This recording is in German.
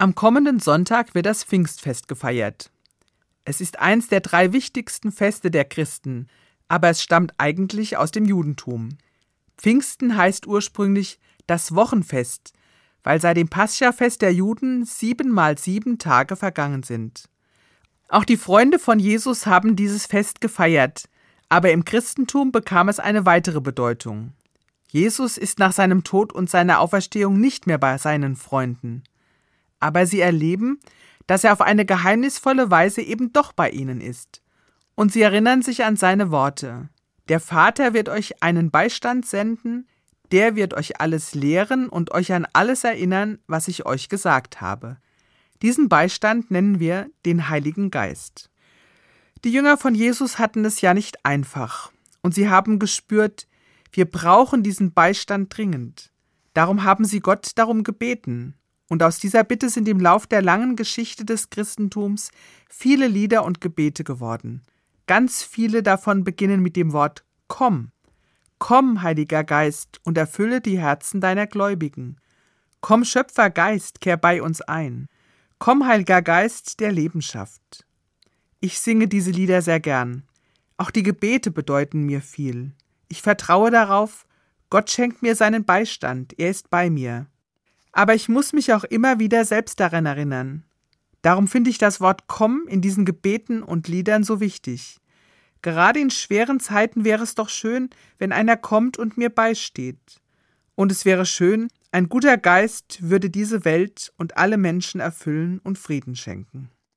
Am kommenden Sonntag wird das Pfingstfest gefeiert. Es ist eins der drei wichtigsten Feste der Christen, aber es stammt eigentlich aus dem Judentum. Pfingsten heißt ursprünglich das Wochenfest, weil seit dem Paschafest der Juden sieben mal sieben Tage vergangen sind. Auch die Freunde von Jesus haben dieses Fest gefeiert, aber im Christentum bekam es eine weitere Bedeutung. Jesus ist nach seinem Tod und seiner Auferstehung nicht mehr bei seinen Freunden aber sie erleben, dass er auf eine geheimnisvolle Weise eben doch bei ihnen ist. Und sie erinnern sich an seine Worte. Der Vater wird euch einen Beistand senden, der wird euch alles lehren und euch an alles erinnern, was ich euch gesagt habe. Diesen Beistand nennen wir den Heiligen Geist. Die Jünger von Jesus hatten es ja nicht einfach, und sie haben gespürt, wir brauchen diesen Beistand dringend. Darum haben sie Gott darum gebeten, und aus dieser Bitte sind im Lauf der langen Geschichte des Christentums viele Lieder und Gebete geworden. Ganz viele davon beginnen mit dem Wort Komm. Komm, Heiliger Geist, und erfülle die Herzen deiner Gläubigen. Komm, Schöpfergeist, kehr bei uns ein. Komm, Heiliger Geist, der Leben schafft. Ich singe diese Lieder sehr gern. Auch die Gebete bedeuten mir viel. Ich vertraue darauf, Gott schenkt mir seinen Beistand, er ist bei mir. Aber ich muss mich auch immer wieder selbst daran erinnern. Darum finde ich das Wort komm in diesen Gebeten und Liedern so wichtig. Gerade in schweren Zeiten wäre es doch schön, wenn einer kommt und mir beisteht. Und es wäre schön, ein guter Geist würde diese Welt und alle Menschen erfüllen und Frieden schenken.